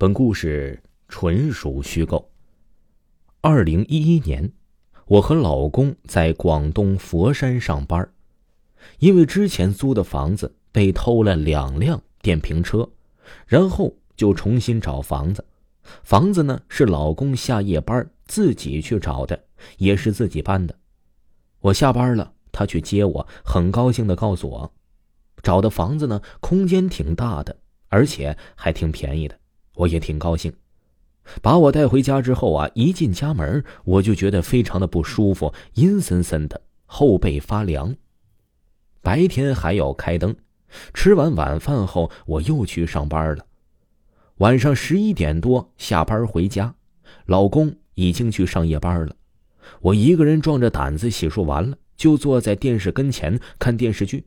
本故事纯属虚构。二零一一年，我和老公在广东佛山上班，因为之前租的房子被偷了两辆电瓶车，然后就重新找房子。房子呢是老公下夜班自己去找的，也是自己搬的。我下班了，他去接我，很高兴的告诉我，找的房子呢空间挺大的，而且还挺便宜的。我也挺高兴，把我带回家之后啊，一进家门我就觉得非常的不舒服，阴森森的，后背发凉。白天还要开灯，吃完晚饭后我又去上班了。晚上十一点多下班回家，老公已经去上夜班了。我一个人壮着胆子洗漱完了，就坐在电视跟前看电视剧。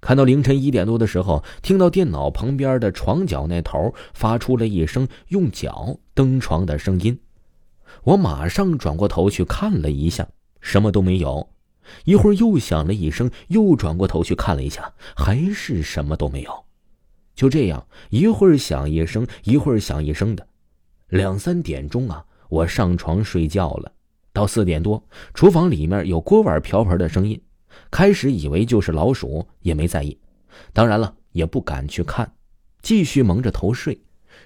看到凌晨一点多的时候，听到电脑旁边的床角那头发出了一声用脚蹬床的声音，我马上转过头去看了一下，什么都没有。一会儿又响了一声，又转过头去看了一下，还是什么都没有。就这样，一会儿响一声，一会儿响一声的，两三点钟啊，我上床睡觉了。到四点多，厨房里面有锅碗瓢盆的声音。开始以为就是老鼠，也没在意，当然了，也不敢去看，继续蒙着头睡。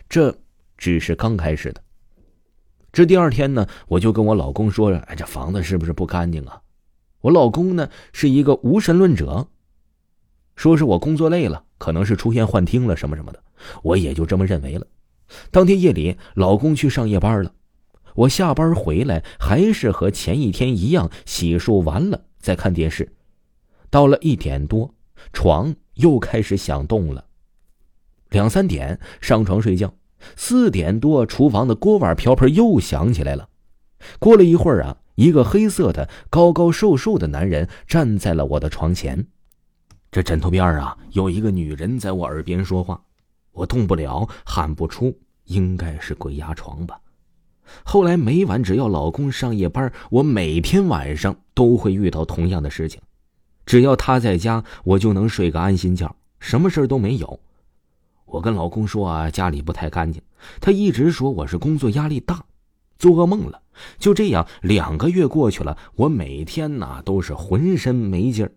这只是刚开始的。这第二天呢，我就跟我老公说：“哎，这房子是不是不干净啊？”我老公呢是一个无神论者，说是我工作累了，可能是出现幻听了什么什么的，我也就这么认为了。当天夜里，老公去上夜班了，我下班回来还是和前一天一样，洗漱完了在看电视。到了一点多，床又开始响动了。两三点上床睡觉，四点多厨房的锅碗瓢盆又响起来了。过了一会儿啊，一个黑色的高高瘦瘦的男人站在了我的床前，这枕头边啊有一个女人在我耳边说话，我动不了，喊不出，应该是鬼压床吧。后来每晚只要老公上夜班，我每天晚上都会遇到同样的事情。只要他在家，我就能睡个安心觉，什么事都没有。我跟老公说啊，家里不太干净，他一直说我是工作压力大，做噩梦了。就这样，两个月过去了，我每天呐都是浑身没劲儿，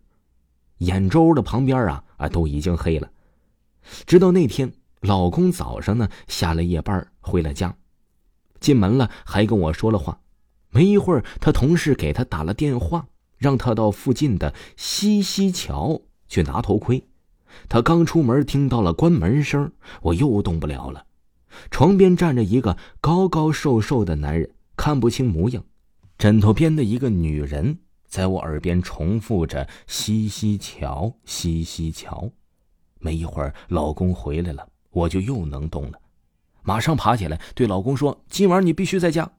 眼周的旁边啊啊都已经黑了。直到那天，老公早上呢下了夜班回了家，进门了还跟我说了话，没一会儿，他同事给他打了电话。让他到附近的西溪桥去拿头盔。他刚出门，听到了关门声，我又动不了了。床边站着一个高高瘦瘦的男人，看不清模样。枕头边的一个女人在我耳边重复着“西溪桥，西溪桥”。没一会儿，老公回来了，我就又能动了，马上爬起来对老公说：“今晚你必须在家，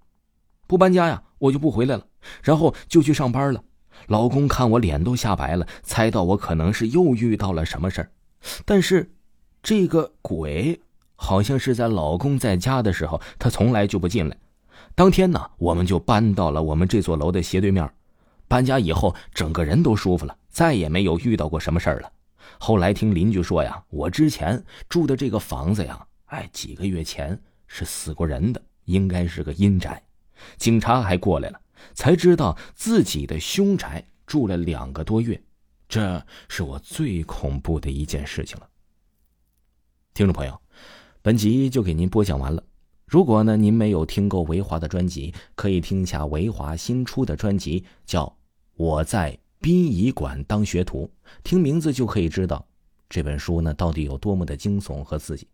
不搬家呀，我就不回来了。”然后就去上班了。老公看我脸都吓白了，猜到我可能是又遇到了什么事儿，但是，这个鬼好像是在老公在家的时候，他从来就不进来。当天呢，我们就搬到了我们这座楼的斜对面。搬家以后，整个人都舒服了，再也没有遇到过什么事儿了。后来听邻居说呀，我之前住的这个房子呀，哎，几个月前是死过人的，应该是个阴宅。警察还过来了。才知道自己的凶宅住了两个多月，这是我最恐怖的一件事情了。听众朋友，本集就给您播讲完了。如果呢您没有听够维华的专辑，可以听一下维华新出的专辑，叫《我在殡仪馆当学徒》，听名字就可以知道这本书呢到底有多么的惊悚和刺激。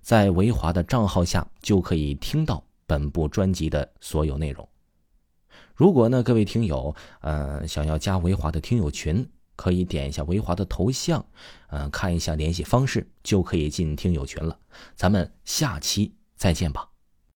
在维华的账号下就可以听到本部专辑的所有内容。如果呢，各位听友，呃，想要加维华的听友群，可以点一下维华的头像，呃，看一下联系方式，就可以进听友群了。咱们下期。再见吧。